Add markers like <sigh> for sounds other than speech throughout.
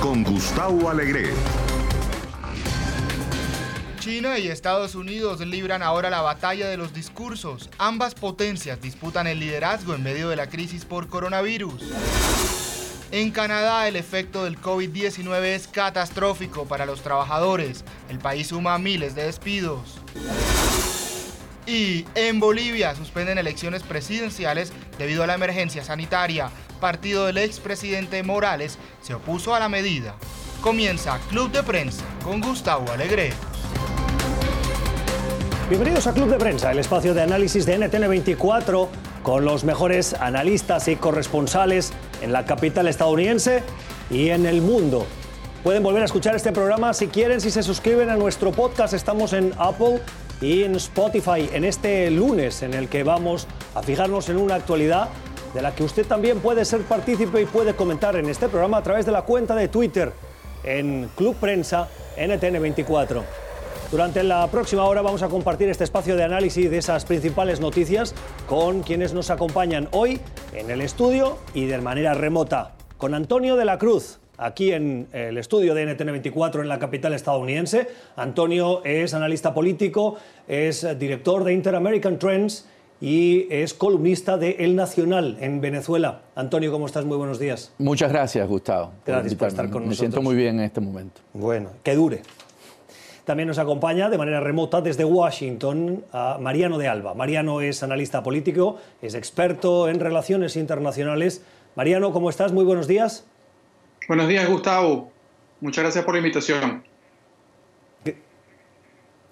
Con Gustavo Alegre. China y Estados Unidos libran ahora la batalla de los discursos. Ambas potencias disputan el liderazgo en medio de la crisis por coronavirus. En Canadá el efecto del COVID-19 es catastrófico para los trabajadores. El país suma miles de despidos. Y en Bolivia suspenden elecciones presidenciales debido a la emergencia sanitaria. Partido del expresidente Morales se opuso a la medida. Comienza Club de Prensa con Gustavo Alegre. Bienvenidos a Club de Prensa, el espacio de análisis de NTN24 con los mejores analistas y corresponsales en la capital estadounidense y en el mundo. Pueden volver a escuchar este programa si quieren, si se suscriben a nuestro podcast. Estamos en Apple y en Spotify en este lunes en el que vamos a fijarnos en una actualidad de la que usted también puede ser partícipe y puede comentar en este programa a través de la cuenta de Twitter en Club Prensa NTN24. Durante la próxima hora vamos a compartir este espacio de análisis de esas principales noticias con quienes nos acompañan hoy en el estudio y de manera remota. Con Antonio de la Cruz, aquí en el estudio de NTN24 en la capital estadounidense. Antonio es analista político, es director de Inter-American Trends y es columnista de El Nacional en Venezuela. Antonio, ¿cómo estás? Muy buenos días. Muchas gracias, Gustavo. Gracias por estar con Me nosotros. siento muy bien en este momento. Bueno, que dure. También nos acompaña de manera remota desde Washington a Mariano de Alba. Mariano es analista político, es experto en relaciones internacionales. Mariano, ¿cómo estás? Muy buenos días. Buenos días, Gustavo. Muchas gracias por la invitación.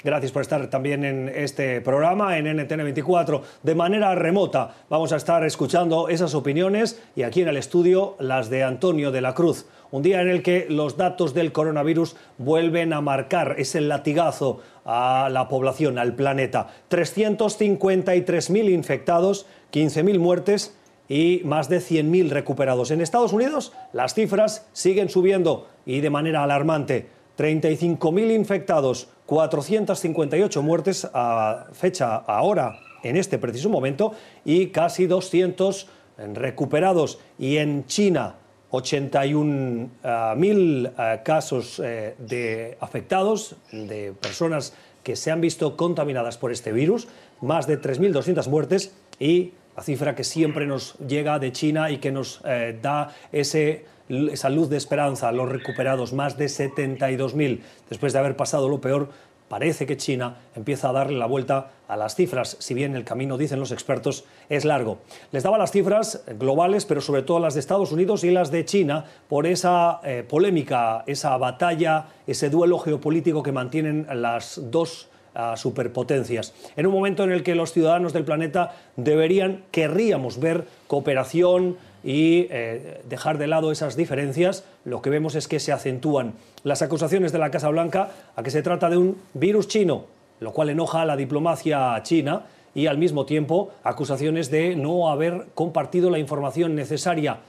Gracias por estar también en este programa en NTN24 de manera remota. Vamos a estar escuchando esas opiniones y aquí en el estudio las de Antonio de la Cruz. Un día en el que los datos del coronavirus vuelven a marcar ese latigazo a la población, al planeta. 353.000 infectados, 15.000 muertes y más de 100.000 recuperados. En Estados Unidos las cifras siguen subiendo y de manera alarmante. 35.000 infectados, 458 muertes a fecha ahora, en este preciso momento, y casi 200 recuperados. Y en China, 81.000 eh, casos eh, de afectados, de personas que se han visto contaminadas por este virus, más de 3.200 muertes y la cifra que siempre nos llega de China y que nos eh, da esa luz de esperanza, los recuperados, más de 72.000. Después de haber pasado lo peor, parece que China empieza a darle la vuelta a las cifras, si bien el camino, dicen los expertos, es largo. Les daba las cifras globales, pero sobre todo las de Estados Unidos y las de China, por esa eh, polémica, esa batalla, ese duelo geopolítico que mantienen las dos a superpotencias. En un momento en el que los ciudadanos del planeta deberían, querríamos ver cooperación y eh, dejar de lado esas diferencias, lo que vemos es que se acentúan las acusaciones de la Casa Blanca a que se trata de un virus chino, lo cual enoja a la diplomacia china y al mismo tiempo acusaciones de no haber compartido la información necesaria.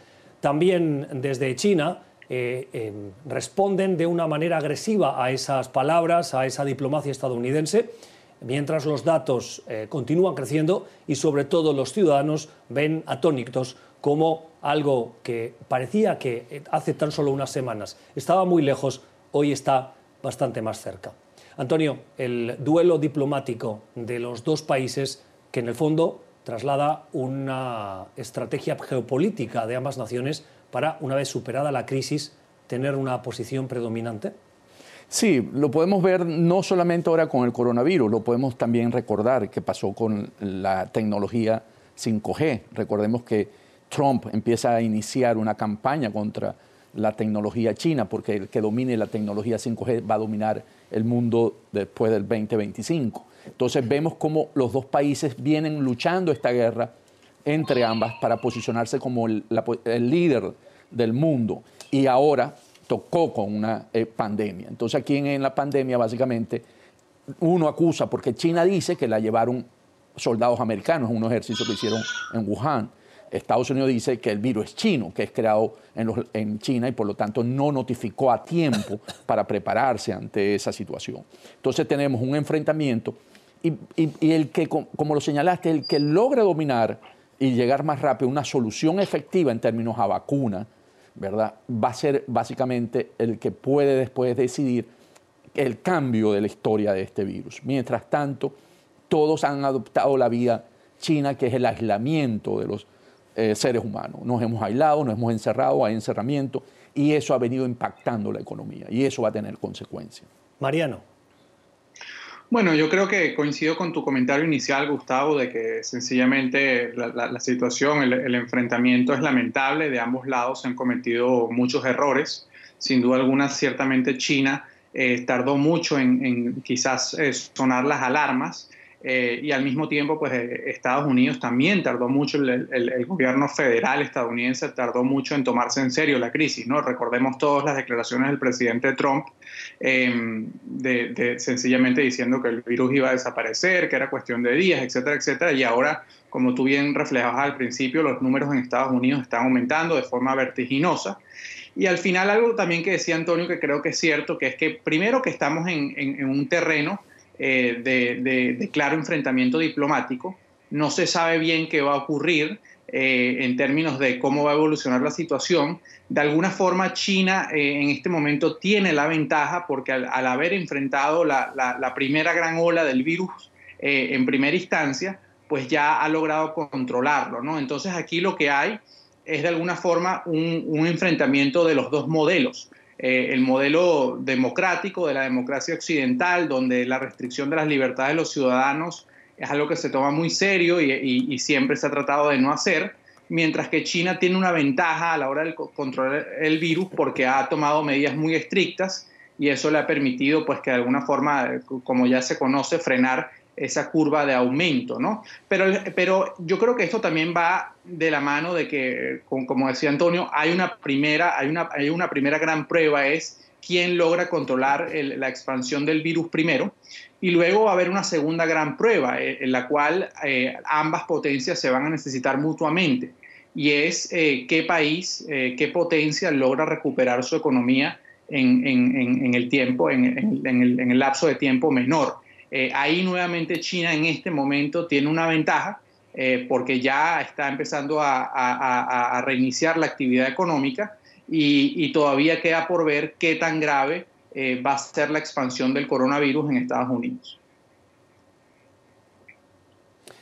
También desde China eh, eh, responden de una manera agresiva a esas palabras, a esa diplomacia estadounidense, mientras los datos eh, continúan creciendo y sobre todo los ciudadanos ven atónitos como algo que parecía que hace tan solo unas semanas estaba muy lejos, hoy está bastante más cerca. Antonio, el duelo diplomático de los dos países que en el fondo traslada una estrategia geopolítica de ambas naciones para, una vez superada la crisis, tener una posición predominante? Sí, lo podemos ver no solamente ahora con el coronavirus, lo podemos también recordar que pasó con la tecnología 5G. Recordemos que Trump empieza a iniciar una campaña contra la tecnología china, porque el que domine la tecnología 5G va a dominar el mundo después del 2025. Entonces vemos cómo los dos países vienen luchando esta guerra entre ambas para posicionarse como el, líder del mundo. Y ahora tocó con una eh, pandemia. Entonces aquí en, en, la pandemia básicamente uno acusa, porque China dice que la llevaron soldados americanos, un ejercicio que hicieron en Wuhan. Estados Unidos dice que el virus es chino, que es creado en, los, en, China y por lo tanto no notificó a tiempo <laughs> para prepararse ante esa situación. Entonces tenemos un enfrentamiento y, y, y el que, como lo señalaste, el que logra dominar y llegar más rápido a una solución efectiva en términos a vacuna, ¿verdad? Va a ser básicamente el que puede después decidir el cambio de la historia de este virus. Mientras tanto, todos han adoptado la vía china, que es el aislamiento de los eh, seres humanos. Nos hemos aislado, nos hemos encerrado, hay encerramiento, y eso ha venido impactando la economía, y eso va a tener consecuencias. Mariano. Bueno, yo creo que coincido con tu comentario inicial, Gustavo, de que sencillamente la, situación, el, enfrentamiento es lamentable. De ambos lados se han cometido muchos errores. Sin duda alguna, ciertamente China eh, tardó mucho en, quizás eh, sonar las alarmas. Eh, y al mismo tiempo, pues Estados Unidos también tardó mucho, el, gobierno federal estadounidense tardó mucho en tomarse en serio la crisis, ¿no? Recordemos todas las declaraciones del presidente Trump, em, de, sencillamente diciendo que el virus iba a desaparecer, que era cuestión de días, etcétera, etcétera, y ahora, como tú bien reflejabas al principio, los números en Estados Unidos están aumentando de forma vertiginosa. Y al final algo también que decía Antonio que creo que es cierto, que es que primero que estamos en un terreno eh, de, claro enfrentamiento diplomático. No se sabe bien qué va a ocurrir eh, en términos de cómo va a evolucionar la situación. De alguna forma, China eh, en este momento tiene la ventaja porque al, haber enfrentado la, primera gran ola del virus en primera instancia, pues ya ha logrado controlarlo. ¿no? Entonces aquí lo que hay es de alguna forma un enfrentamiento de los dos modelos. Eh, el modelo democrático de la democracia occidental, donde la restricción de las libertades de los ciudadanos es algo que se toma muy serio y, siempre se ha tratado de no hacer, mientras que China tiene una ventaja a la hora de controlar el virus porque ha tomado medidas muy estrictas y eso le ha permitido, pues, que de alguna forma, como ya se conoce, frenar esa curva de aumento, ¿no? Pero, pero yo creo que esto también va de la mano de que, como decía Antonio, hay una primera, hay una, hay una primera gran prueba, es quién logra controlar la expansión del virus primero, y luego va a haber una segunda gran prueba, eh, en la cual eh, ambas potencias se van a necesitar mutuamente, y es eh, qué país, qué potencia logra recuperar su economía en, el tiempo, en el lapso de tiempo menor. Eh, ahí nuevamente China en este momento tiene una ventaja eh, porque ya está empezando a, reiniciar la actividad económica y, todavía queda por ver qué tan grave eh, va a ser la expansión del coronavirus en Estados Unidos.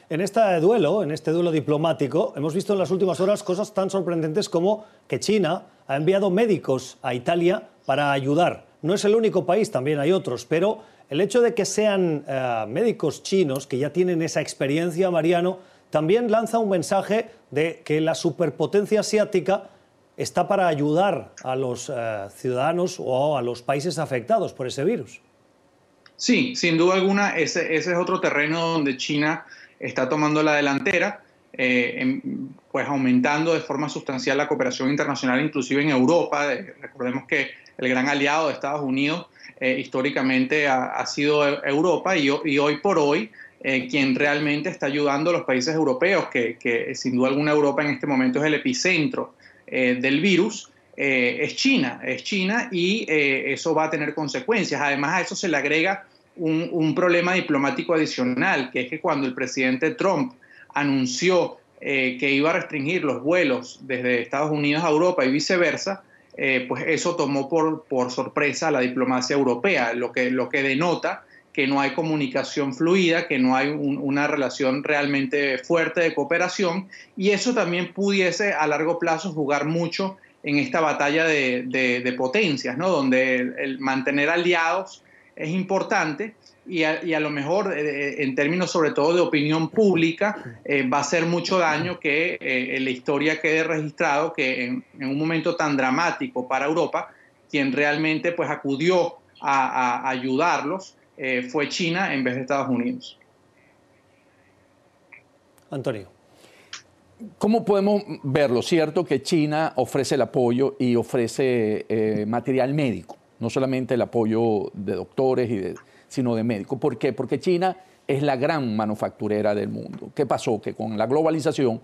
En este duelo, en este duelo diplomático, hemos visto en las últimas horas cosas tan sorprendentes como que China ha enviado médicos a Italia para ayudar. No es el único país, también hay otros, pero el hecho de que sean eh, médicos chinos que ya tienen esa experiencia, Mariano, también lanza un mensaje de que la superpotencia asiática está para ayudar a los eh, ciudadanos o a los países afectados por ese virus. Sí, sin duda alguna, ese, es otro terreno donde China está tomando la delantera, eh, pues aumentando de forma sustancial la cooperación internacional, inclusive en Europa. recordemos que el gran aliado de Estados Unidos eh, históricamente ha, sido Europa y, hoy por hoy eh, quien realmente está ayudando a los países europeos, que, sin duda alguna Europa en este momento es el epicentro eh, del virus, es China, es China y eso va a tener consecuencias. Además a eso se le agrega un, un, problema diplomático adicional, que es que cuando el presidente Trump anunció que iba a restringir los vuelos desde Estados Unidos a Europa y viceversa, eh, pues eso tomó por, por sorpresa a la diplomacia europea, lo que, lo que denota que no hay comunicación fluida, que no hay una relación realmente fuerte de cooperación y eso también pudiese a largo plazo jugar mucho en esta batalla de, de, potencias, ¿no? donde el mantener aliados es importante, y a, lo mejor eh, en términos sobre todo de opinión pública eh, va a hacer mucho daño que eh, la historia quede registrado que en, un momento tan dramático para Europa quien realmente pues acudió a, ayudarlos fue China en vez de Estados Unidos. Antonio. ¿Cómo podemos verlo? Cierto que China ofrece el apoyo y ofrece material médico, no solamente el apoyo de doctores y de sino de médicos. ¿Por qué? Porque China es la gran manufacturera del mundo. ¿Qué pasó? Que con la globalización,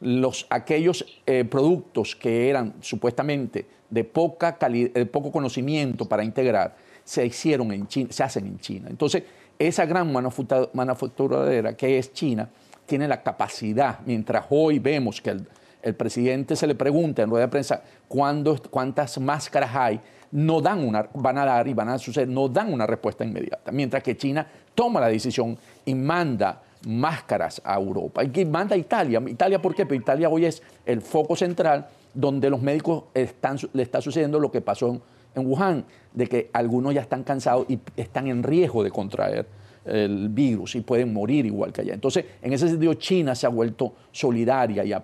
los, aquellos eh, productos que eran supuestamente de, poca de poco conocimiento para integrar, se hicieron en China, se hacen en China. Entonces, esa gran manufacturera que es China, tiene la capacidad, mientras hoy vemos que el presidente se le pregunta en rueda de prensa cuántas máscaras hay, no dan una, van a dar y van a suceder, no dan una respuesta inmediata. Mientras que China toma la decisión y manda máscaras a Europa. Y manda a Italia. ¿Italia por qué? Porque Italia hoy es el foco central donde los médicos le está sucediendo lo que pasó en Wuhan, de que algunos ya están cansados y están en riesgo de contraer el virus y pueden morir igual que allá. Entonces, en ese sentido, China se ha vuelto solidaria y,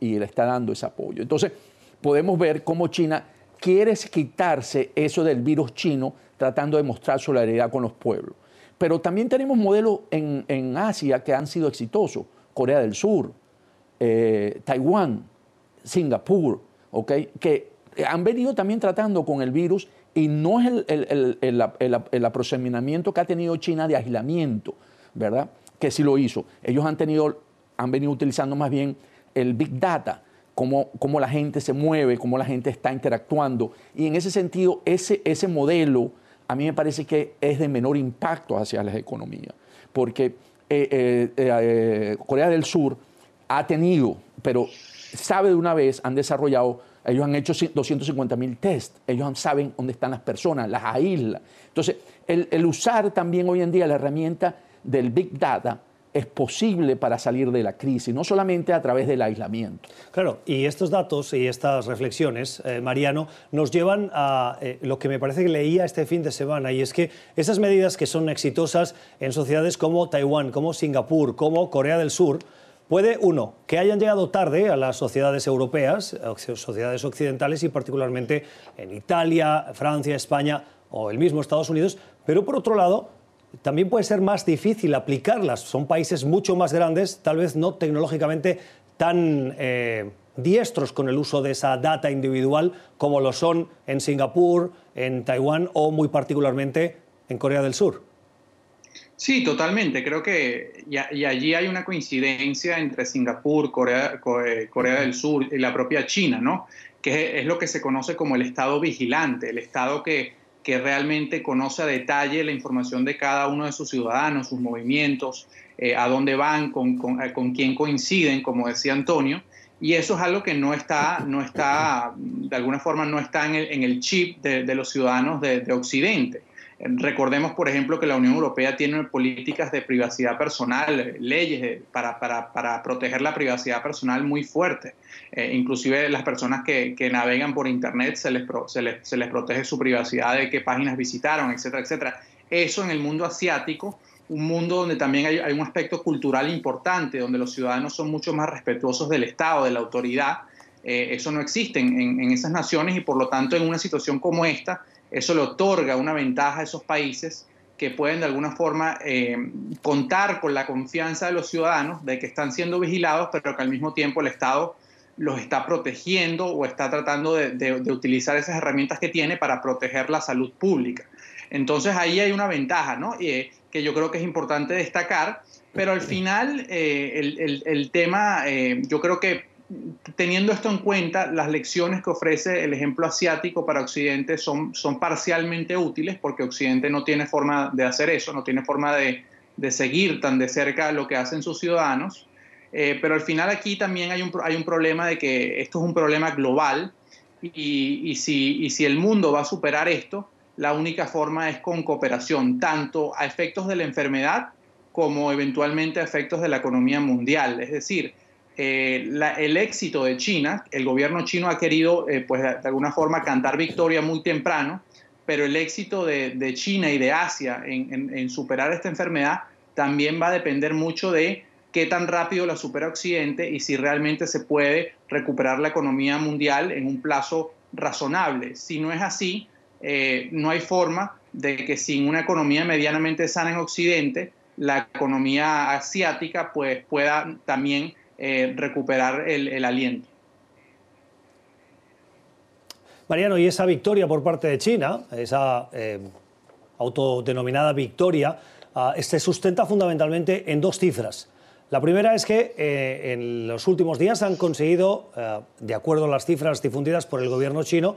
y le está dando ese apoyo. Entonces, podemos ver cómo China quiere quitarse eso del virus chino tratando de mostrar solidaridad con los pueblos. Pero también tenemos modelos en, Asia que han sido exitosos. Corea del Sur, eh, Taiwán, Singapur, ¿okay? que han venido también tratando con el virus y no es el, el, aproximamiento que ha tenido China de aislamiento, ¿verdad? Que sí lo hizo. Ellos han, tenido, han venido utilizando más bien el Big Data, cómo, cómo, la gente se mueve, cómo la gente está interactuando. Y en ese sentido, ese, ese modelo a mí me parece que es de menor impacto hacia las economías, porque eh, eh, eh, Corea del Sur ha tenido, pero sabe de una vez, han desarrollado ellos han hecho 250 mil test, ellos saben dónde están las personas, las aísla. Entonces, el, usar también hoy en día la herramienta del Big Data es posible para salir de la crisis, no solamente a través del aislamiento. Claro, y estos datos y estas reflexiones, eh, Mariano, nos llevan a eh, lo que me parece que leía este fin de semana, y es que esas medidas que son exitosas en sociedades como Taiwán, como Singapur, como Corea del Sur, Puede, uno, que hayan llegado tarde a las sociedades europeas, sociedades occidentales y particularmente en Italia, Francia, España o el mismo Estados Unidos, pero por otro lado, también puede ser más difícil aplicarlas. Son países mucho más grandes, tal vez no tecnológicamente tan eh, diestros con el uso de esa data individual como lo son en Singapur, en Taiwán o muy particularmente en Corea del Sur. Sí, totalmente. Creo que y, allí hay una coincidencia entre Singapur, Corea, eh, Corea, del Sur y la propia China, ¿no? Que es, lo que se conoce como el Estado vigilante, el Estado que, que realmente conoce a detalle la información de cada uno de sus ciudadanos, sus movimientos, eh, a dónde van, con, con, eh, con, quién coinciden, como decía Antonio. Y eso es algo que no está, no está de alguna forma, no está en el, en el chip de, de los ciudadanos de, de Occidente. Recordemos, por ejemplo, que la Unión Europea tiene políticas de privacidad personal, leyes para, para, para proteger la privacidad personal muy fuertes. Eh, inclusive las personas que, que, navegan por Internet se les, se les, se, les, protege su privacidad de qué páginas visitaron, etcétera, etcétera. Eso en el mundo asiático, un mundo donde también hay, un aspecto cultural importante, donde los ciudadanos son mucho más respetuosos del Estado, de la autoridad, eh, eso no existe en, en esas naciones y por lo tanto en una situación como esta, eso le otorga una ventaja a esos países que pueden de alguna forma eh, contar con la confianza de los ciudadanos de que están siendo vigilados, pero que al mismo tiempo el Estado los está protegiendo o está tratando de, utilizar esas herramientas que tiene para proteger la salud pública. Entonces ahí hay una ventaja, ¿no? Eh, que yo creo que es importante destacar, pero al final eh, el, el, tema, yo creo que teniendo esto en cuenta, las lecciones que ofrece el ejemplo asiático para Occidente son, parcialmente útiles porque Occidente no tiene forma de hacer eso, no tiene forma de, seguir tan de cerca lo que hacen sus ciudadanos. Eh, pero al final aquí también hay un, problema de que esto es un problema global y si el mundo va a superar esto, la única forma es con cooperación, tanto a efectos de la enfermedad como eventualmente a efectos de la economía mundial. Es decir, eh, el éxito de China, el gobierno chino ha querido, eh, pues de, alguna forma, cantar victoria muy temprano, pero el éxito de, China y de Asia en, superar esta enfermedad también va a depender mucho de qué tan rápido la supera Occidente y si realmente se puede recuperar la economía mundial en un plazo razonable. Si no es así, eh, no hay forma de que sin una economía medianamente sana en Occidente, la economía asiática pues, pueda también eh, recuperar el, aliento. Mariano, y esa victoria por parte de China, esa eh, autodenominada victoria, ah, se sustenta fundamentalmente en dos cifras. La primera es que eh, en los últimos días han conseguido, de acuerdo a las cifras difundidas por el gobierno chino,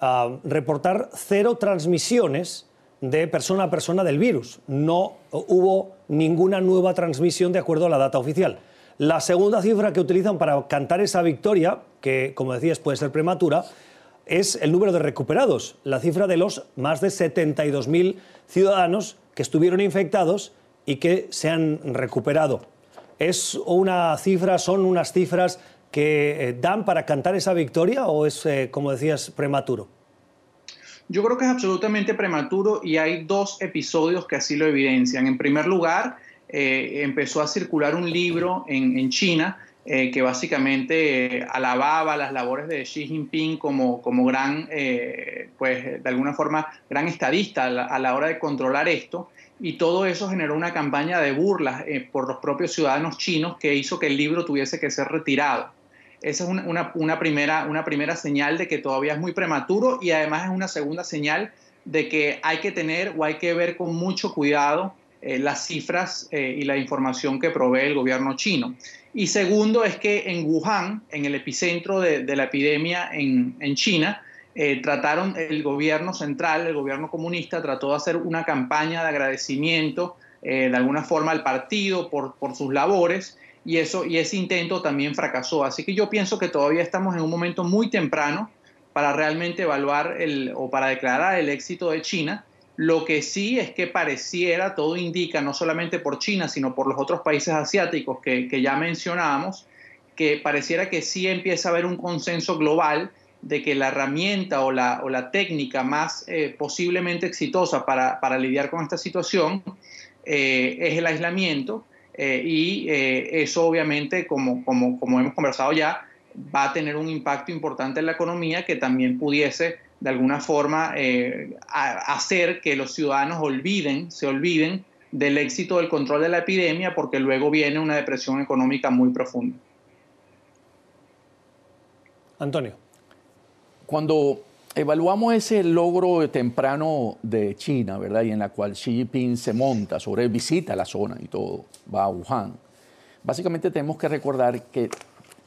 ah, reportar cero transmisiones de persona a persona del virus. No hubo ninguna nueva transmisión de acuerdo a la data oficial. La segunda cifra que utilizan para cantar esa victoria, que como decías puede ser prematura, es el número de recuperados, la cifra de los más de 72.000 ciudadanos que estuvieron infectados y que se han recuperado. ¿Es una cifra, son unas cifras que eh, dan para cantar esa victoria o es, eh, como decías, prematuro? Yo creo que es absolutamente prematuro y hay dos episodios que así lo evidencian. En primer lugar, eh, empezó a circular un libro en, China que básicamente alababa las labores de Xi Jinping como, como gran, pues de alguna forma, gran estadista a la, hora de controlar esto y todo eso generó una campaña de burlas por los propios ciudadanos chinos que hizo que el libro tuviese que ser retirado. Esa es una, primera, una primera señal de que todavía es muy prematuro y además es una segunda señal de que hay que tener o hay que ver con mucho cuidado eh, las cifras eh, y la información que provee el gobierno chino. Y segundo es que en Wuhan, en el epicentro de, la epidemia en, China, eh, trataron el gobierno central, el gobierno comunista, trató de hacer una campaña de agradecimiento de alguna forma al partido por, por sus labores y, eso, y ese intento también fracasó. Así que yo pienso que todavía estamos en un momento muy temprano para realmente evaluar el, o para declarar el éxito de China. Lo que sí es que pareciera, todo indica, no solamente por China, sino por los otros países asiáticos que, que ya mencionábamos, que pareciera que sí empieza a haber un consenso global de que la herramienta o la, o la técnica más eh, posiblemente exitosa para, para, lidiar con esta situación eh, es el aislamiento eh, y eh, eso obviamente, como, como, como hemos conversado ya, va a tener un impacto importante en la economía que también pudiese de alguna forma eh, hacer que los ciudadanos olviden, se olviden del éxito del control de la epidemia porque luego viene una depresión económica muy profunda. Antonio. Cuando evaluamos ese logro temprano de China, ¿verdad? Y en la cual Xi Jinping se monta sobre, visita la zona y todo, va a Wuhan. Básicamente tenemos que recordar que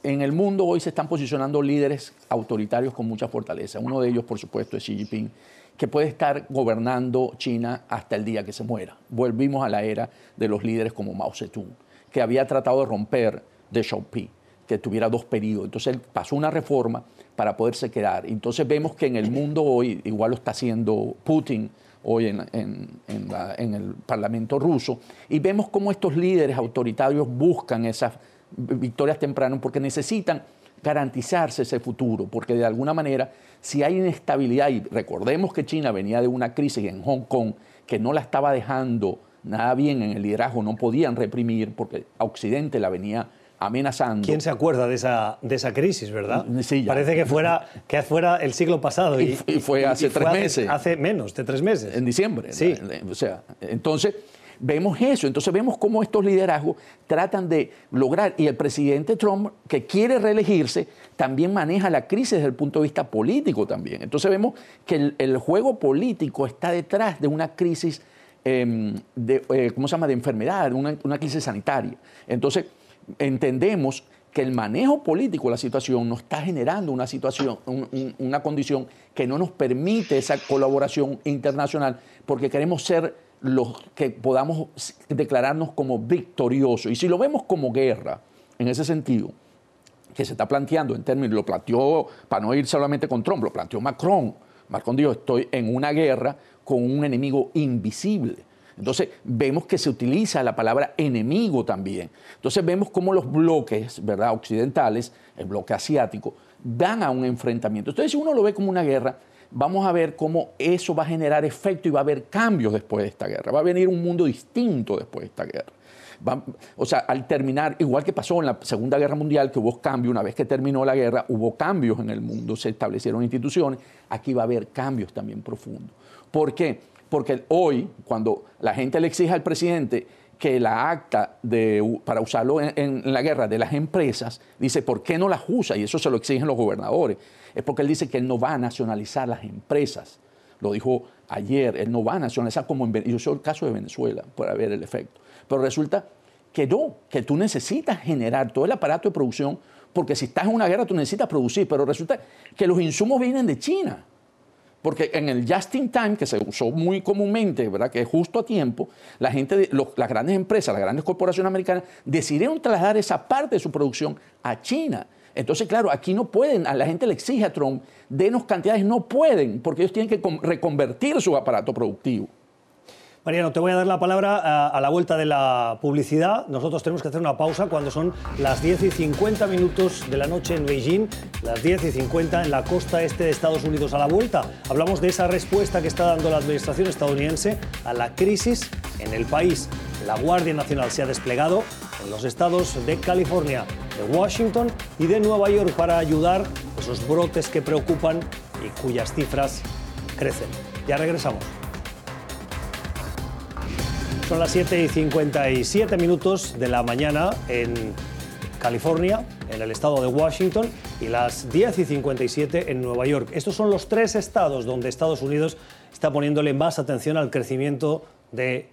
en el mundo hoy se están posicionando líderes autoritarios con mucha fortaleza. Uno de ellos, por supuesto, es Xi Jinping, que puede estar gobernando China hasta el día que se muera. Volvimos a la era de los líderes como Mao Zedong, que había tratado de romper de Xiaoping, que tuviera dos periodos. Entonces él pasó una reforma para poderse quedar. Entonces vemos que en el mundo hoy, igual lo está haciendo Putin hoy en, el Parlamento ruso, y vemos cómo estos líderes autoritarios buscan esas victorias tempranas porque necesitan garantizarse ese futuro, porque de alguna manera, si hay inestabilidad, y recordemos que China venía de una crisis en Hong Kong que no la estaba dejando nada bien en el liderazgo, no podían reprimir porque a Occidente la venía amenazando. ¿Quién se acuerda de esa, de esa crisis, verdad? Sí, Parece que fuera, que fuera el siglo pasado. Y, fue hace tres meses. Hace, menos de tres meses. En diciembre. Sí. O sea, entonces vemos eso. Entonces vemos cómo estos liderazgos tratan de lograr. Y el presidente Trump, que quiere reelegirse, también maneja la crisis desde el punto de vista político también. Entonces vemos que el, juego político está detrás de una crisis em, de, eh, ¿cómo se llama?, de enfermedad, una, una crisis sanitaria. Entonces, entendemos que el manejo político de la situación nos está generando una situación, una condición que no nos permite esa colaboración internacional porque queremos ser los que podamos declararnos como victoriosos. Y si lo vemos como guerra, en ese sentido, que se está planteando en términos, lo planteó, para no ir solamente con Trump, lo planteó Macron. Macron dijo, estoy en una guerra con un enemigo invisible. Entonces vemos que se utiliza la palabra enemigo también. Entonces vemos cómo los bloques ¿verdad? occidentales, el bloque asiático, dan a un enfrentamiento. Entonces si uno lo ve como una guerra, vamos a ver cómo eso va a generar efecto y va a haber cambios después de esta guerra. Va a venir un mundo distinto después de esta guerra. o sea, al terminar, igual que pasó en la Segunda Guerra Mundial, que hubo cambios, una vez que terminó la guerra, hubo cambios en el mundo, se establecieron instituciones, aquí va a haber cambios también profundos. ¿Por qué? porque hoy, cuando la gente le exige al presidente que la acta de, para usarlo en, la guerra de las empresas, dice, ¿por qué no las usa? Y eso se lo exigen los gobernadores. Es porque él dice que él no va a nacionalizar las empresas. Lo dijo ayer, él no va a nacionalizar como en Yo soy el caso de Venezuela, para ver el efecto. Pero resulta que no, que tú necesitas generar todo el aparato de producción, porque si estás en una guerra tú necesitas producir, pero resulta que los insumos vienen de China. Porque en el just in time, que se usó muy comúnmente, ¿verdad? que es justo a tiempo, la gente, de, las grandes empresas, las grandes corporaciones americanas decidieron trasladar esa parte de su producción a China. Entonces, claro, aquí no pueden, a la gente le exige a Trump, denos cantidades, no pueden, porque ellos tienen que reconvertir su aparato productivo. Mariano, te voy a dar la palabra a, la vuelta de la publicidad. Nosotros tenemos que hacer una pausa cuando son las 10 y 50 minutos de la noche en Beijing, las 10 y 50 en la costa este de Estados Unidos. A la vuelta hablamos de esa respuesta que está dando la administración estadounidense a la crisis en el país. La Guardia Nacional se ha desplegado en los estados de California, de Washington y de Nueva York para ayudar a esos brotes que preocupan y cuyas cifras crecen. Ya regresamos. Son las 7 y 57 minutos de la mañana en California, en el estado de Washington, y las 10 y 57 en Nueva York. Estos son los tres estados donde Estados Unidos está poniéndole más atención al crecimiento del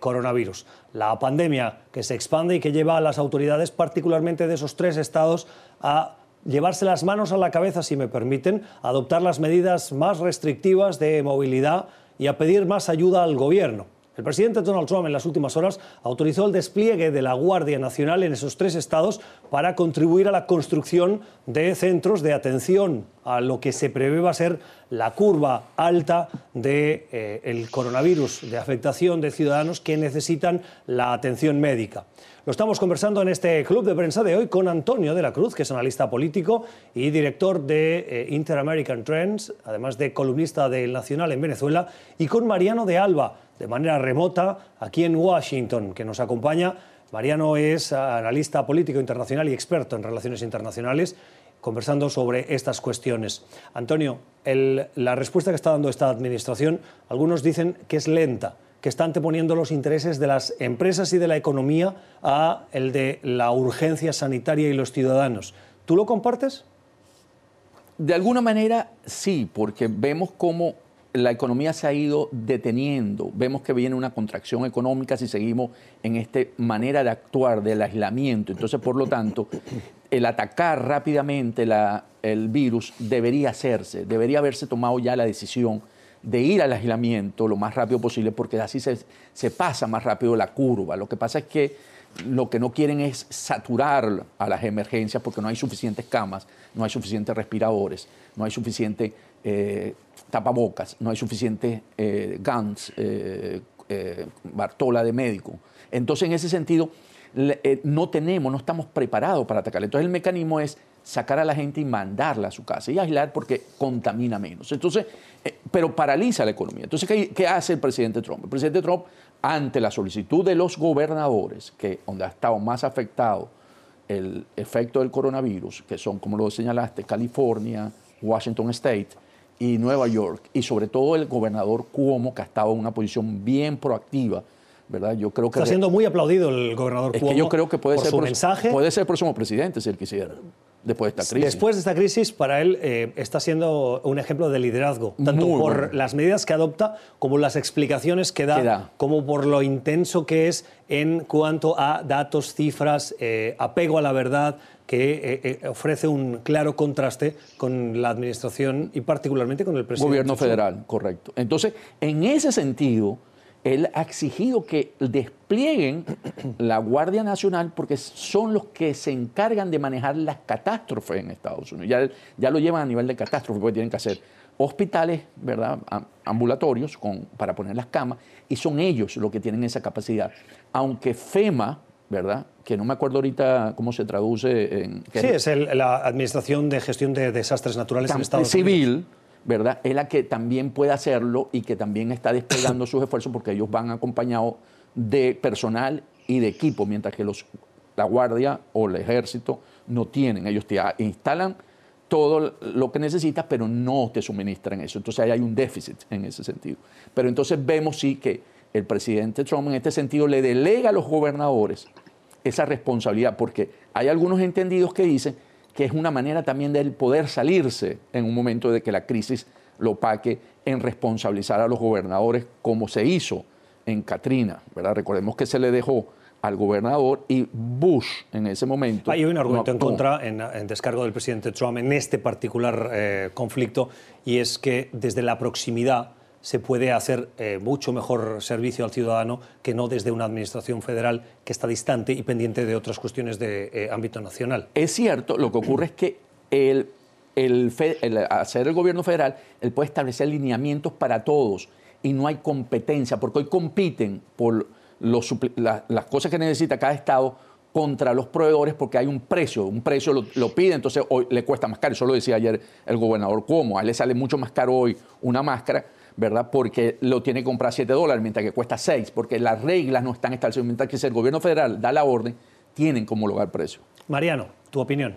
coronavirus. La pandemia que se expande y que lleva a las autoridades, particularmente de esos tres estados, a llevarse las manos a la cabeza, si me permiten, a adoptar las medidas más restrictivas de movilidad y a pedir más ayuda al gobierno. El presidente Donald Trump en las últimas horas autorizó el despliegue de la Guardia Nacional en esos tres estados para contribuir a la construcción de centros de atención a lo que se prevé va a ser la curva alta del de, eh, coronavirus, de afectación de ciudadanos que necesitan la atención médica. Lo estamos conversando en este club de prensa de hoy con Antonio de la Cruz, que es analista político y director de eh, Inter-American Trends, además de columnista del Nacional en Venezuela, y con Mariano de Alba, de manera remota aquí en Washington, que nos acompaña. Mariano es analista político internacional y experto en relaciones internacionales, conversando sobre estas cuestiones. Antonio, la respuesta que está dando esta administración, algunos dicen que es lenta, que está anteponiendo los intereses de las empresas y de la economía a el de la urgencia sanitaria y los ciudadanos. ¿Tú lo compartes? De alguna manera sí, porque vemos cómo la economía se ha ido deteniendo. Vemos que viene una contracción económica si seguimos en esta manera de actuar del aislamiento. Entonces, por lo tanto, el atacar rápidamente el virus debería hacerse, debería haberse tomado ya la decisión de ir al aislamiento lo más rápido posible, porque así se, pasa más rápido la curva. Lo que pasa es que lo que no quieren es saturar a las emergencias porque no hay suficientes camas, no hay suficientes respiradores, no hay suficiente eh, tapabocas, no hay suficiente eh, guns, eh, eh, Bartola de médico. Entonces, en ese sentido, no tenemos, no estamos preparados para atacar. Entonces, el mecanismo es sacar a la gente y mandarla a su casa y aislar porque contamina menos. Entonces, pero paraliza la economía. Entonces, ¿qué, ¿qué, hace el presidente Trump? El presidente Trump, ante la solicitud de los gobernadores, que donde ha estado más afectado el efecto del coronavirus, que son, como lo señalaste, California, Washington State, y Nueva York, y sobre todo el gobernador Cuomo, que ha estado en una posición bien proactiva. ¿verdad? Yo creo que Está siendo muy aplaudido el gobernador Cuomo. que yo creo que puede, ser, su mensaje. puede ser el próximo presidente si él quisiera después de esta crisis. Después de esta crisis, para él eh, está siendo un ejemplo de liderazgo, tanto por las medidas que adopta como las explicaciones que da, como por lo intenso que es en cuanto a datos, cifras, eh, apego a la verdad, que eh, eh, ofrece un claro contraste con la administración y particularmente con el presidente. Gobierno federal, correcto. Entonces, en ese sentido, él ha exigido que desplieguen la Guardia Nacional porque son los que se encargan de manejar las catástrofes en Estados Unidos. Ya, ya lo llevan a nivel de catástrofe porque tienen que hacer hospitales, ¿verdad? ambulatorios con, para poner las camas y son ellos los que tienen esa capacidad. Aunque FEMA, ¿verdad? Que no me acuerdo ahorita cómo se traduce en... Sí, es la Administración de Gestión de Desastres Naturales en Estados Civil, Unidos. ¿verdad? Es la que también puede hacerlo y que también está desplegando <coughs> sus esfuerzos porque ellos van acompañados de personal y de equipo, mientras que los, la Guardia o el Ejército no tienen. Ellos te instalan todo lo que necesitas, pero no te suministran eso. Entonces ahí hay un déficit en ese sentido. Pero entonces vemos sí que el presidente Trump en este sentido le delega a los gobernadores esa responsabilidad, porque hay algunos entendidos que dicen que es una manera también de poder salirse en un momento de que la crisis lo paque en responsabilizar a los gobernadores como se hizo en Katrina, ¿verdad? Recordemos que se le dejó al gobernador y Bush en ese momento. Hay un argumento en contra, en, descargo del presidente Trump en este particular eh, conflicto, y es que desde la proximidad se puede hacer eh, mucho mejor servicio al ciudadano que no desde una administración federal que está distante y pendiente de otras cuestiones de eh, ámbito nacional. Es cierto, lo que ocurre es que el, el, hacer el gobierno federal, él puede establecer lineamientos para todos y no hay competencia, porque hoy compiten por las cosas que necesita cada estado contra los proveedores porque hay un precio, un precio lo, pide, entonces hoy le cuesta más caro. Eso lo decía ayer el gobernador ¿cómo? a él le sale mucho más caro hoy una máscara, ¿verdad? Porque lo tiene que comprar 7 dólares, mientras que cuesta 6, porque las reglas no están establecidas, mientras que si el gobierno federal da la orden, tienen como lograr precio. Mariano, tu opinión.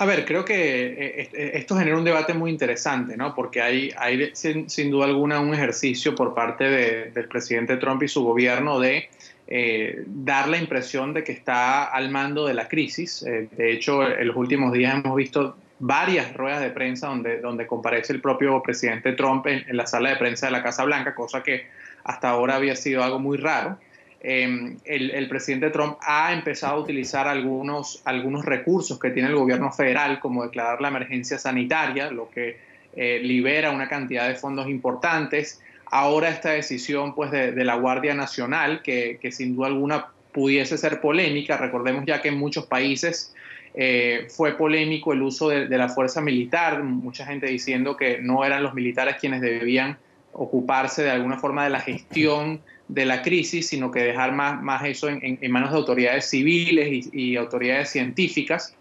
A ver, creo que eh, eh, esto genera un debate muy interesante, ¿no? Porque hay, hay sin, duda alguna un ejercicio por parte del presidente Trump y su gobierno de eh, dar la impresión de que está al mando de la crisis. de hecho, en los últimos días hemos visto varias ruedas de prensa donde, donde comparece el propio presidente Trump en la sala de prensa de la Casa Blanca, cosa que hasta ahora había sido algo muy raro. Em, el, presidente Trump ha empezado a utilizar algunos, algunos recursos que tiene el gobierno federal, como declarar la emergencia sanitaria, lo que eh, libera una cantidad de fondos importantes. Ahora esta decisión pues, de, la Guardia Nacional, que, sin duda alguna pudiese ser polémica, recordemos ya que en muchos países eh, fue polémico el uso de, la fuerza militar, mucha gente diciendo que no eran los militares quienes debían ocuparse de alguna forma de la gestión de la crisis, sino que dejar más, más eso en, manos de autoridades civiles y, autoridades científicas.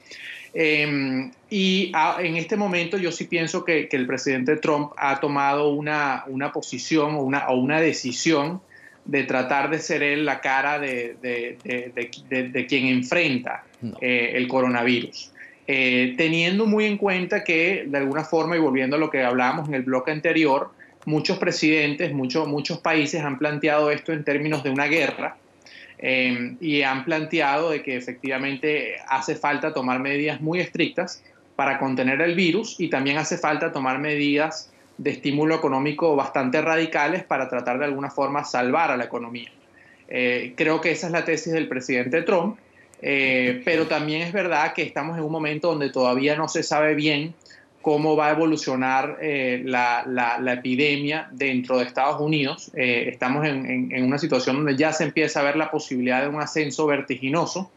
Em, y en este momento yo sí pienso que, el presidente Trump ha tomado una, una posición o una, o una decisión de tratar de ser él la cara de, de, quien enfrenta eh, el coronavirus. Eh, teniendo muy en cuenta que, de alguna forma, y volviendo a lo que hablábamos en el bloque anterior, muchos presidentes, muchos muchos países han planteado esto en términos de una guerra eh, y han planteado de que efectivamente hace falta tomar medidas muy estrictas para contener el virus y también hace falta tomar medidas de estímulo económico bastante radicales para tratar de alguna forma salvar a la economía. Eh, creo que esa es la tesis del presidente Trump, eh, pero también es verdad que estamos en un momento donde todavía no se sabe bien cómo va a evolucionar eh, la, epidemia dentro de Estados Unidos. Estamos en, una situación donde ya se empieza a ver la posibilidad de un ascenso vertiginoso.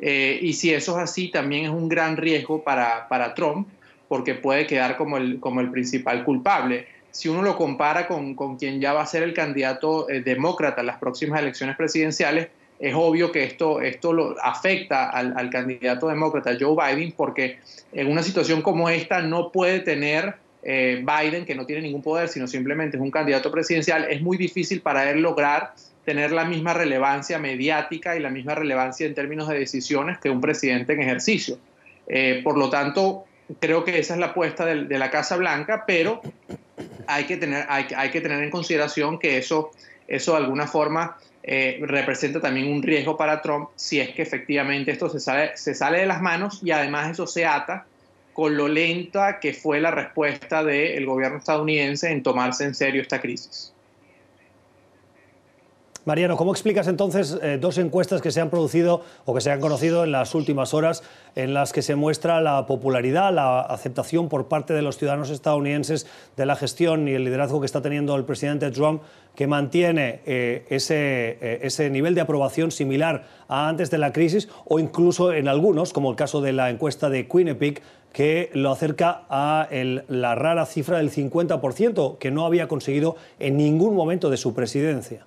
Y si eso es así, también es un gran riesgo para, para Trump, porque puede quedar como el, como el principal culpable. Si uno lo compara con, con quien ya va a ser el candidato demócrata en las próximas elecciones presidenciales, es obvio que esto, esto lo afecta al, candidato demócrata Joe Biden porque en una situación como esta no puede tener eh, Biden, que no tiene ningún poder, sino simplemente es un candidato presidencial, es muy difícil para él lograr tener la misma relevancia mediática y la misma relevancia en términos de decisiones que un presidente en ejercicio. Eh, por lo tanto, creo que esa es la apuesta de, la Casa Blanca, pero hay que tener, hay, hay que tener en consideración que eso, eso de alguna forma eh, representa también un riesgo para Trump si es que efectivamente esto se sale, se sale de las manos y además eso se ata con lo lenta que fue la respuesta del gobierno estadounidense en tomarse en serio esta crisis. Mariano, ¿cómo explicas entonces eh, dos encuestas que se han producido o que se han conocido en las últimas horas en las que se muestra la popularidad, la aceptación por parte de los ciudadanos estadounidenses de la gestión y el liderazgo que está teniendo el presidente Trump, que mantiene eh, ese, eh, ese nivel de aprobación similar a antes de la crisis o incluso en algunos, como el caso de la encuesta de Quinnipiac, que lo acerca a la rara cifra del 50%, que no había conseguido en ningún momento de su presidencia?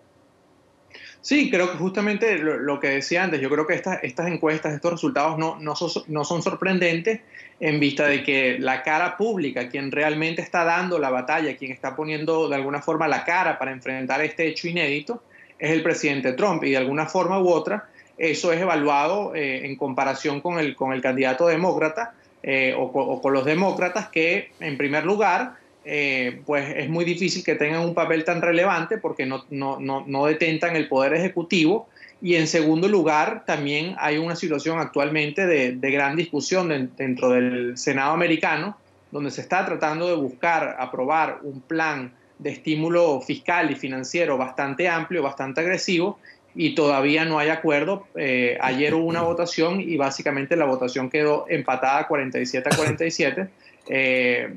Sí, creo que justamente lo, que decía antes, yo creo que estas encuestas, estos resultados no, no, son, sorprendentes en vista de que la cara pública, quien realmente está dando la batalla, quien está poniendo de alguna forma la cara para enfrentar este hecho inédito, es el presidente Trump. Y de alguna forma u otra eso es evaluado eh, en comparación con el, con el candidato demócrata eh, o, con los demócratas que en primer lugar eh, pues es muy difícil que tengan un papel tan relevante porque no, no, no, detentan el poder ejecutivo. Y en segundo lugar, también hay una situación actualmente de, gran discusión dentro del Senado americano, donde se está tratando de buscar aprobar un plan de estímulo fiscal y financiero bastante amplio, bastante agresivo, y todavía no hay acuerdo. Eh, ayer hubo una votación y básicamente la votación quedó empatada 47 a 47. Eh,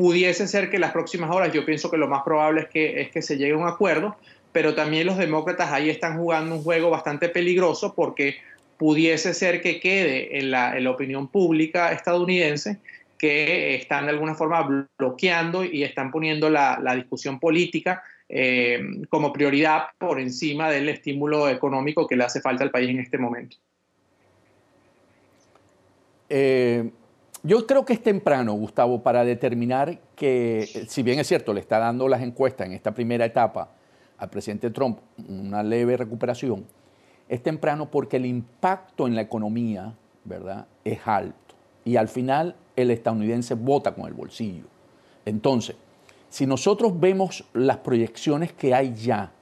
pudiese ser que las próximas horas, yo pienso que lo más probable es que, es que se llegue a un acuerdo, pero también los demócratas ahí están jugando un juego bastante peligroso porque pudiese ser que quede en la, opinión pública estadounidense que están de alguna forma bloqueando y están poniendo la, la discusión política eh, como prioridad por encima del estímulo económico que le hace falta al país en este momento. Eh, yo creo que es temprano, Gustavo, para determinar que, si bien es cierto, le está dando las encuestas en esta primera etapa al presidente Trump una leve recuperación, es temprano porque el impacto en la economía, ¿verdad?, es alto. Y al final el estadounidense vota con el bolsillo. Entonces, si nosotros vemos las proyecciones que hay ya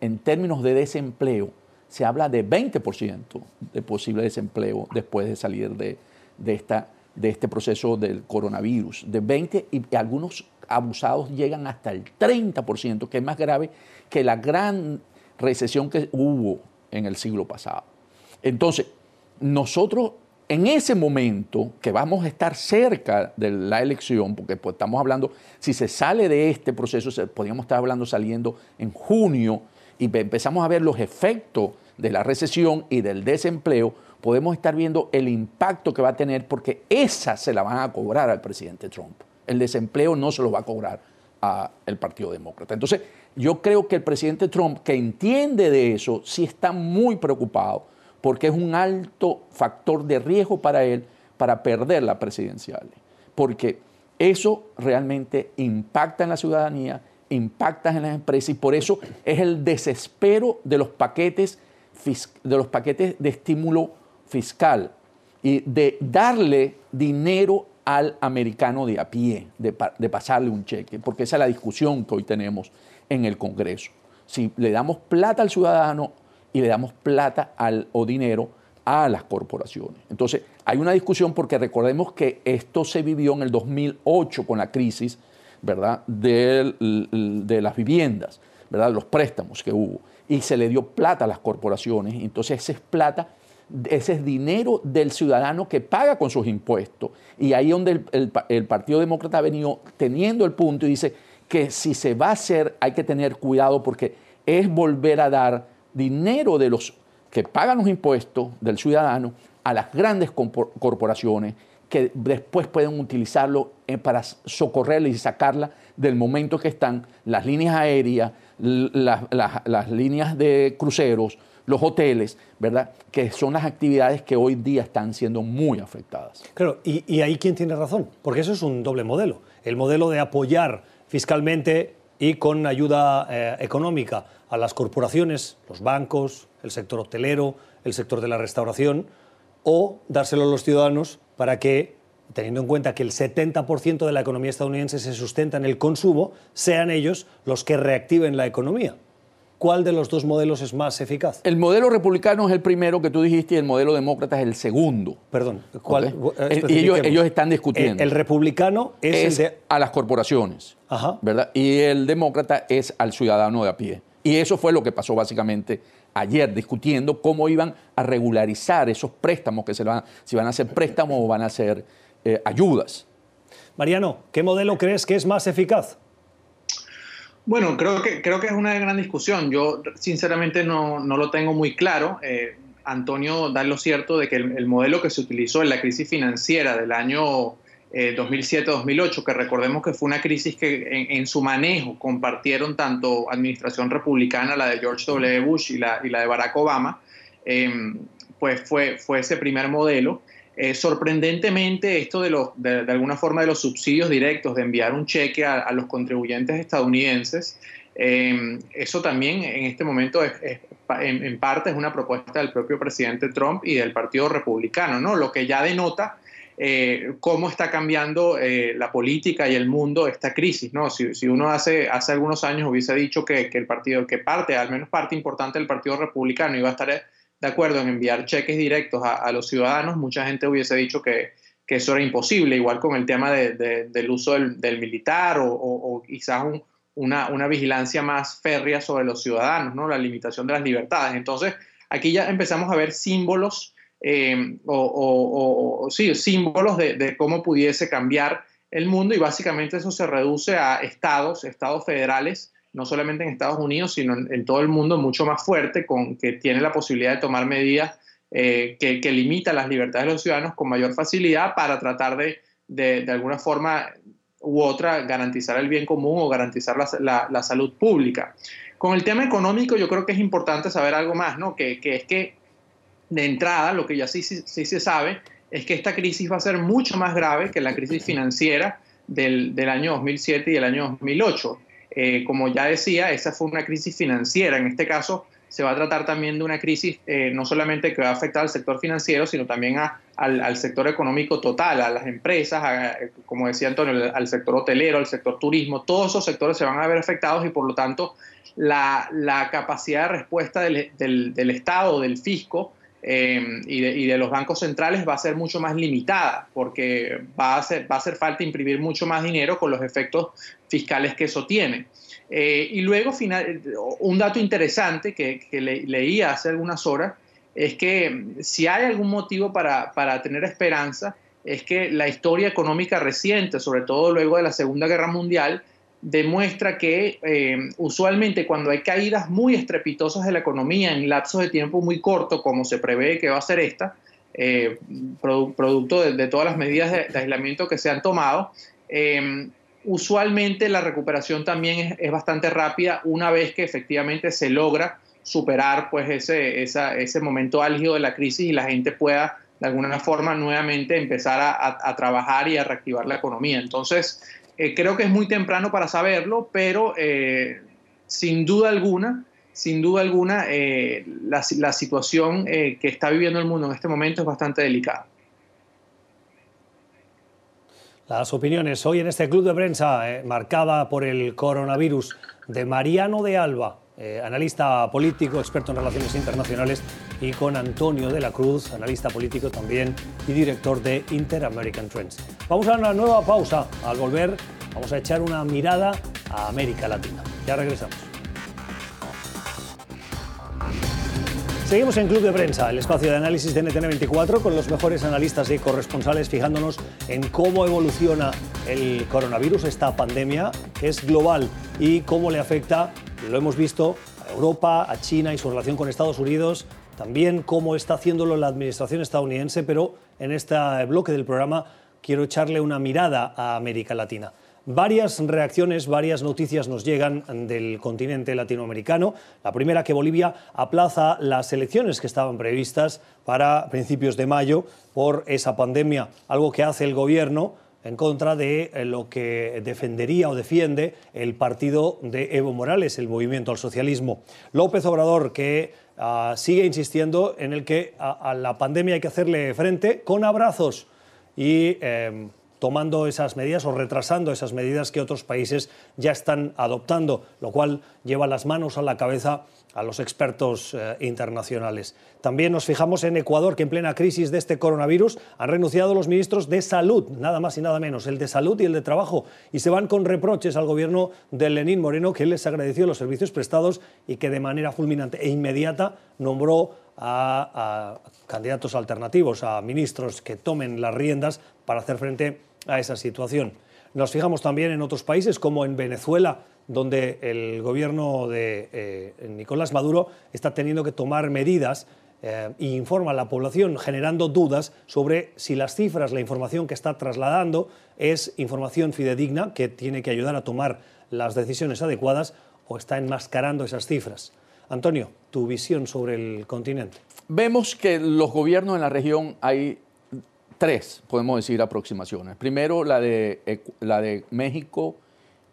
en términos de desempleo, se habla de 20% de posible desempleo después de salir de, esta, de este proceso del coronavirus. De 20 y algunos abusados llegan hasta el 30%, que es más grave que la gran recesión que hubo en el siglo pasado. Entonces, nosotros en ese momento que vamos a estar cerca de la elección, porque pues, estamos hablando, si se sale de este proceso, podríamos estar hablando saliendo en junio y empezamos a ver los efectos de la recesión y del desempleo, podemos estar viendo el impacto que va a tener porque esa se la van a cobrar al presidente Trump. El desempleo no se lo va a cobrar al Partido Demócrata. Entonces, yo creo que el presidente Trump, que entiende de eso, sí está muy preocupado porque es un alto factor de riesgo para él para perder la presidencial. Porque eso realmente impacta en la ciudadanía, impacta en las empresas y por eso es el desespero de los paquetes, de, los paquetes de estímulo fiscal y de darle dinero al americano de a pie, de, pasarle un cheque, porque esa es la discusión que hoy tenemos en el Congreso. Si le damos plata al ciudadano y le damos plata al, o dinero a las corporaciones. Entonces, hay una discusión porque recordemos que esto se vivió en el 2008 con la crisis, ¿verdad?, de, de las viviendas, ¿verdad?, los préstamos que hubo. Y se le dio plata a las corporaciones. Entonces, esa es plata, ese es dinero del ciudadano que paga con sus impuestos. Y ahí donde el, el Partido Demócrata ha venido teniendo el punto y dice que si se va a hacer hay que tener cuidado porque es volver a dar dinero de los que pagan los impuestos del ciudadano a las grandes corporaciones que después pueden utilizarlo eh, para socorrerla y sacarla del momento que están las líneas aéreas, las, líneas de cruceros, los hoteles, ¿verdad? Que son las actividades que hoy día están siendo muy afectadas. Claro, y, ahí quién tiene razón, porque eso es un doble modelo. El modelo de apoyar fiscalmente y con ayuda eh, económica a las corporaciones, los bancos, el sector hotelero, el sector de la restauración, o dárselo a los ciudadanos para que, teniendo en cuenta que el 70% de la economía estadounidense se sustenta en el consumo, sean ellos los que reactiven la economía. ¿Cuál de los dos modelos es más eficaz? El modelo republicano es el primero que tú dijiste y el modelo demócrata es el segundo. Perdón, ¿cuál? Y ellos, ellos, están discutiendo. El, republicano es, el de... a las corporaciones, ¿verdad? Y el demócrata es al ciudadano de a pie. Y eso fue lo que pasó básicamente ayer, discutiendo cómo iban a regularizar esos préstamos, que se van, si van a ser préstamos o van a ser eh, ayudas. Mariano, ¿qué modelo crees que es más eficaz? Bueno, creo que, creo que es una gran discusión. Yo sinceramente no, no lo tengo muy claro. Eh, Antonio da lo cierto de que el, modelo que se utilizó en la crisis financiera del año 2007-2008, eh, que recordemos que fue una crisis que en, su manejo compartieron tanto administración republicana, la de George W. Bush y la, y la de Barack Obama, em, pues fue, fue ese primer modelo. Eh, sorprendentemente, esto de, los, de, alguna forma de los subsidios directos, de enviar un cheque a, los contribuyentes estadounidenses, em, eso también en este momento es, en, parte es una propuesta del propio presidente Trump y del Partido Republicano, ¿no? Lo que ya denota eh, cómo está cambiando eh, la política y el mundo esta crisis. ¿no? Si, uno hace, hace algunos años hubiese dicho que, el partido, que parte, al menos parte importante del Partido Republicano iba a estar de acuerdo en enviar cheques directos a, los ciudadanos, mucha gente hubiese dicho que, eso era imposible, igual con el tema del uso del, militar o, quizás una, una vigilancia más férrea sobre los ciudadanos, ¿no? la limitación de las libertades. Entonces, aquí ya empezamos a ver símbolos, eh, de, de, cómo pudiese cambiar el mundo y básicamente eso se reduce a estados, estados federales, no solamente en Estados Unidos, sino en, todo el mundo mucho más fuerte, con, que tiene la posibilidad de tomar medidas eh, que, que limitan las libertades de los ciudadanos con mayor facilidad para tratar de, de, de alguna forma u otra garantizar el bien común o garantizar la, la, salud pública. Con el tema económico yo creo que es importante saber algo más, ¿no? Que, que es que de entrada lo que ya sí, sí, sí, se sabe es que esta crisis va a ser mucho más grave que la crisis financiera del, del año 2007 y el año 2008. Eh, como ya decía, esa fue una crisis financiera. En este caso, se va a tratar también de una crisis eh, no solamente que va a afectar al sector financiero, sino también al, sector económico total, a las empresas, como decía Antonio, al sector hotelero, al sector turismo. Todos esos sectores se van a ver afectados y por lo tanto la, capacidad de respuesta del, Estado, del fisco, eh, y, de, los bancos centrales va a ser mucho más limitada, porque va a, ser, va a hacer falta imprimir mucho más dinero con los efectos fiscales que eso tiene. Eh, y luego, final, un dato interesante que, leía hace algunas horas es que si hay algún motivo para, tener esperanza, es que la historia económica reciente, sobre todo luego de la Segunda Guerra Mundial, demuestra que eh, usualmente cuando hay caídas muy estrepitosas de la economía en lapsos de tiempo muy corto, como se prevé que va a ser esta, eh, producto de, todas las medidas de, aislamiento que se han tomado, usualmente la recuperación también es, bastante rápida una vez que efectivamente se logra superar pues ese, ese momento álgido de la crisis y la gente pueda de alguna forma nuevamente empezar a, trabajar y a reactivar la economía. Entonces, eh, creo que es muy temprano para saberlo, pero eh, sin duda alguna, sin duda alguna, eh, la, situación que está viviendo el mundo en este momento es bastante delicada. Las opiniones hoy en este club de prensa marcada por el coronavirus de Mariano de Alba, eh, analista político, experto en relaciones internacionales, y con Antonio de la Cruz, analista político también y director de Inter-American Trends. Vamos a una nueva pausa. Al volver vamos a echar una mirada a América Latina. Ya regresamos. Seguimos en Club de Prensa, el espacio de análisis de NTN24 con los mejores analistas y corresponsales fijándonos en cómo evoluciona el coronavirus, esta pandemia que es global y cómo le afecta, lo hemos visto, a Europa, a China y su relación con Estados Unidos, también cómo está haciéndolo la administración estadounidense, pero en este bloque del programa quiero echarle una mirada a América Latina. Varias reacciones, varias noticias nos llegan del continente latinoamericano. La primera, que Bolivia aplaza las elecciones que estaban previstas para principios de mayo por esa pandemia, algo que hace el gobierno en contra de eh, lo que defendería o defiende el partido de Evo Morales, el movimiento al socialismo. López Obrador, que ah, sigue insistiendo en el que a, la pandemia hay que hacerle frente con abrazos y em, tomando esas medidas o retrasando esas medidas que otros países ya están adoptando, lo cual lleva las manos a la cabeza a los expertos eh, internacionales. También nos fijamos en Ecuador, que en plena crisis de este coronavirus han renunciado los ministros de salud, nada más y nada menos, el de salud y el de trabajo, y se van con reproches al gobierno de Lenín Moreno, que les agradeció los servicios prestados y que de manera fulminante e inmediata nombró a, a candidatos alternativos, a ministros que tomen las riendas para hacer frente a esa situación. Nos fijamos también en otros países como en Venezuela, donde el gobierno de eh, Nicolás Maduro está teniendo que tomar medidas e informa a la población generando dudas sobre si las cifras, la información que está trasladando es información fidedigna que tiene que ayudar a tomar las decisiones adecuadas o está enmascarando esas cifras. Antonio, tu visión sobre el continente. Vemos que los gobiernos en la región hay tres, podemos decir, aproximaciones. Primero, la de, la de México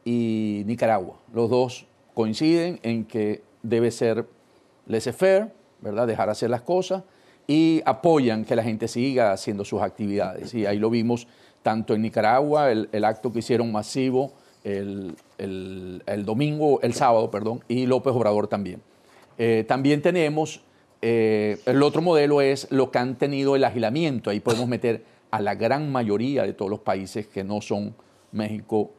y Nicaragua. Los dos coinciden en que debe ser laissez-faire, ¿verdad? Dejar hacer las cosas y apoyan que la gente siga haciendo sus actividades. Y ahí lo vimos tanto en Nicaragua, el, acto que hicieron masivo el, domingo, el sábado, perdón, y López Obrador también. Eh, también tenemos eh, el otro modelo es lo que han tenido el agilamiento. Ahí podemos <laughs> meter a la gran mayoría de todos los países que no son México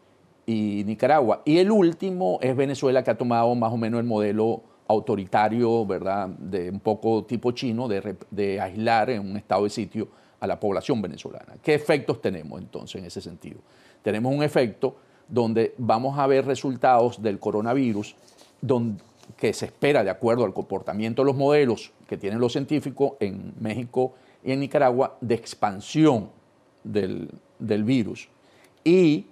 y Nicaragua. Y el último es Venezuela, que ha tomado más o menos el modelo autoritario, ¿verdad?, de un poco tipo chino, de, de aislar en un estado de sitio a la población venezolana. ¿Qué efectos tenemos entonces en ese sentido? Tenemos un efecto donde vamos a ver resultados del coronavirus donde, que se espera, de acuerdo al comportamiento de los modelos que tienen los científicos en México y en Nicaragua, de expansión del, del virus. Y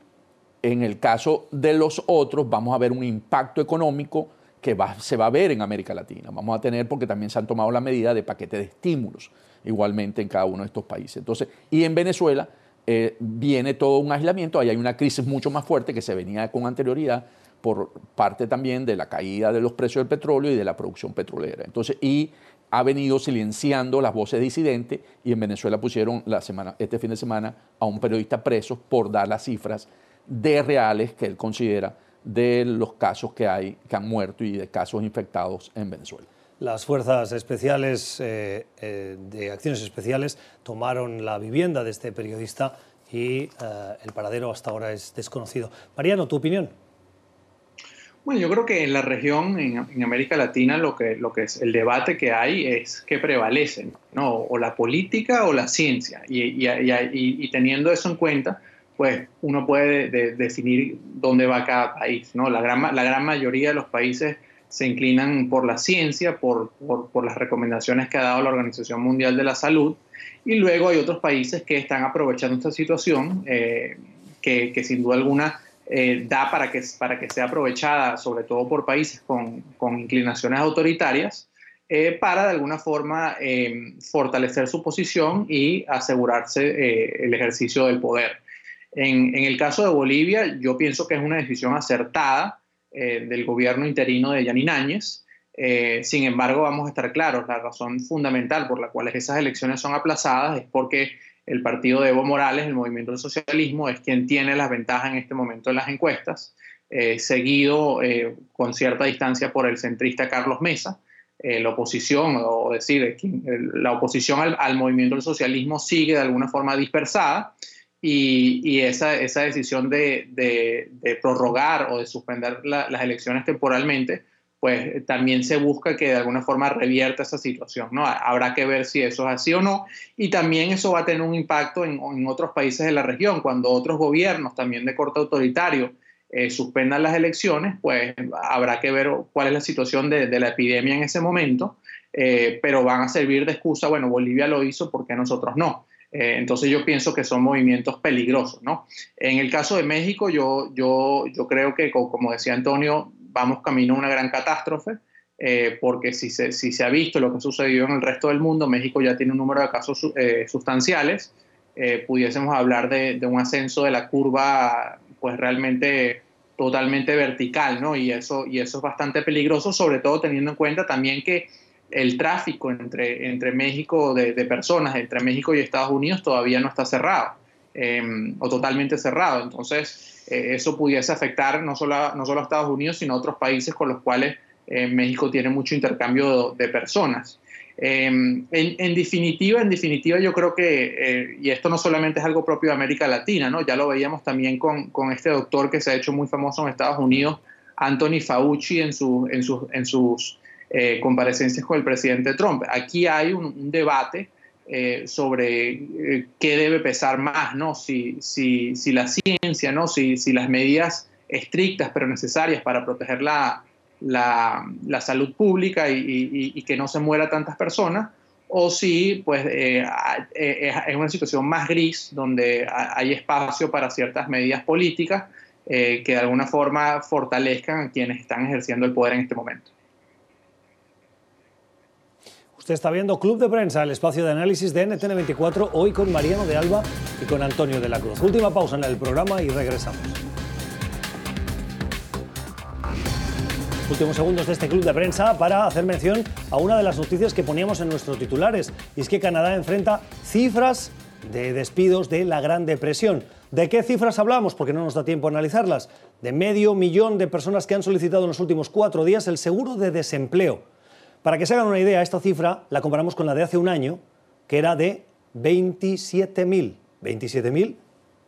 en el caso de los otros, vamos a ver un impacto económico que se va a ver en América Latina. Vamos a tener, porque también se han tomado la medida de paquete de estímulos, igualmente en cada uno de estos países. Entonces, y en Venezuela eh, viene todo un aislamiento, ahí hay una crisis mucho más fuerte que se venía con anterioridad por parte también de la caída de los precios del petróleo y de la producción petrolera. Entonces, y ha venido silenciando las voces disidentes y en Venezuela pusieron la semana, este fin de semana a un periodista preso por dar las cifras de reales que él considera de los casos que hay, que han muerto y de casos infectados en Venezuela. Las fuerzas especiales eh, eh, de acciones especiales tomaron la vivienda de este periodista y eh, el paradero hasta ahora es desconocido. Mariano, ¿tu opinión? Bueno, yo creo que en la región, en, América Latina, lo que, lo que es el debate que hay es qué prevalece, ¿no? o la política o la ciencia. Y, y, teniendo eso en cuenta, pues uno puede definir dónde va cada país. ¿no? La, gran, la gran mayoría de los países se inclinan por la ciencia, por, por, las recomendaciones que ha dado la Organización Mundial de la Salud, y luego hay otros países que están aprovechando esta situación, eh, que, que sin duda alguna eh, da para que, para que sea aprovechada, sobre todo por países con, con inclinaciones autoritarias, eh, para de alguna forma eh, fortalecer su posición y asegurarse el ejercicio del poder. En, en, el caso de Bolivia, yo pienso que es una decisión acertada del gobierno interino de Yanin Áñez. sin embargo, vamos a estar claros, la razón fundamental por la cual esas elecciones son aplazadas es porque el partido de Evo Morales, el movimiento del socialismo, es quien tiene las ventajas en este momento en las encuestas, eh, seguido eh, con cierta distancia por el centrista Carlos Mesa. Eh, la oposición, o decir, la oposición al, movimiento del socialismo sigue de alguna forma dispersada y, esa, esa, decisión de, prorrogar o de suspender las elecciones temporalmente pues también se busca que de alguna forma revierta esa situación, ¿no? Habrá que ver si eso es así o no, y también eso va a tener un impacto en, otros países de la región, cuando otros gobiernos también de corte autoritario eh, suspendan las elecciones, pues habrá que ver cuál es la situación de, la epidemia en ese momento, eh, pero van a servir de excusa, bueno, Bolivia lo hizo, ¿por qué nosotros no? Eh, entonces yo pienso que son movimientos peligrosos, ¿no? En el caso de México, yo, yo, yo creo que, como decía Antonio, vamos camino a una gran catástrofe, eh, porque si se, si se ha visto lo que ha sucedido en el resto del mundo, México ya tiene un número de casos eh, sustanciales, eh, pudiésemos hablar de, un ascenso de la curva pues realmente totalmente vertical, ¿no? Y eso, y eso es bastante peligroso, sobre todo teniendo en cuenta también que el tráfico entre, entre México de, de personas, entre México y Estados Unidos todavía no está cerrado, o totalmente cerrado. Entonces, eh, eso pudiese afectar no solo, a, no solo Estados Unidos, sino a otros países con los cuales eh, México tiene mucho intercambio de, personas. Em, en, definitiva, en definitiva, yo creo que, eh, y esto no solamente es algo propio de América Latina, ¿no? ya lo veíamos también con, con este doctor que se ha hecho muy famoso en Estados Unidos, Anthony Fauci, en, su, en sus, en sus comparecencias con el presidente Trump. Aquí hay un debate eh, sobre eh, qué debe pesar más, ¿no? Si, si, si la ciencia, ¿no? Si, si, las medidas estrictas pero necesarias para proteger la, la, la salud pública y, que no se muera tantas personas, o si pues, eh, es una situación más gris donde hay espacio para ciertas medidas políticas que de alguna forma fortalezcan a quienes están ejerciendo el poder en este momento. Usted está viendo Club de Prensa, el espacio de análisis de NTN24, hoy con Mariano de Alba y con Antonio de la Cruz. Última pausa en el programa y regresamos. Últimos segundos de este Club de Prensa para hacer mención a una de las noticias que poníamos en nuestros titulares, y es que Canadá enfrenta cifras de despidos de la Gran Depresión. ¿De qué cifras hablamos? Porque no nos da tiempo a analizarlas. De medio millón de personas que han solicitado en los últimos cuatro días el seguro de desempleo. Para que se hagan una idea, esta cifra la comparamos con la de hace un año, que era de 27.000. 27.000,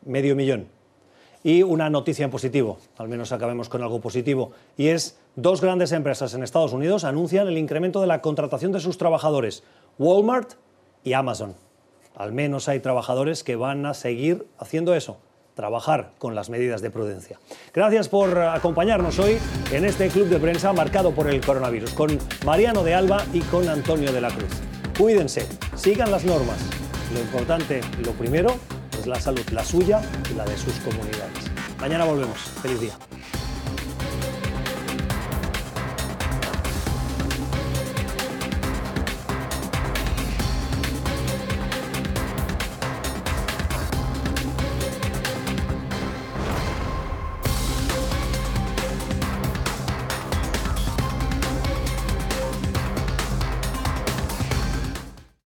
medio millón. Y una noticia en positivo, al menos acabemos con algo positivo, y es dos grandes empresas en Estados Unidos anuncian el incremento de la contratación de sus trabajadores, Walmart y Amazon. Al menos hay trabajadores que van a seguir haciendo eso, trabajar con las medidas de prudencia. Gracias por acompañarnos hoy en este club de prensa marcado por el coronavirus, con Mariano de Alba y con Antonio de la Cruz. Cuídense, sigan las normas. Lo importante, lo primero, es la salud, la suya y la de sus comunidades. Mañana volvemos. Feliz día.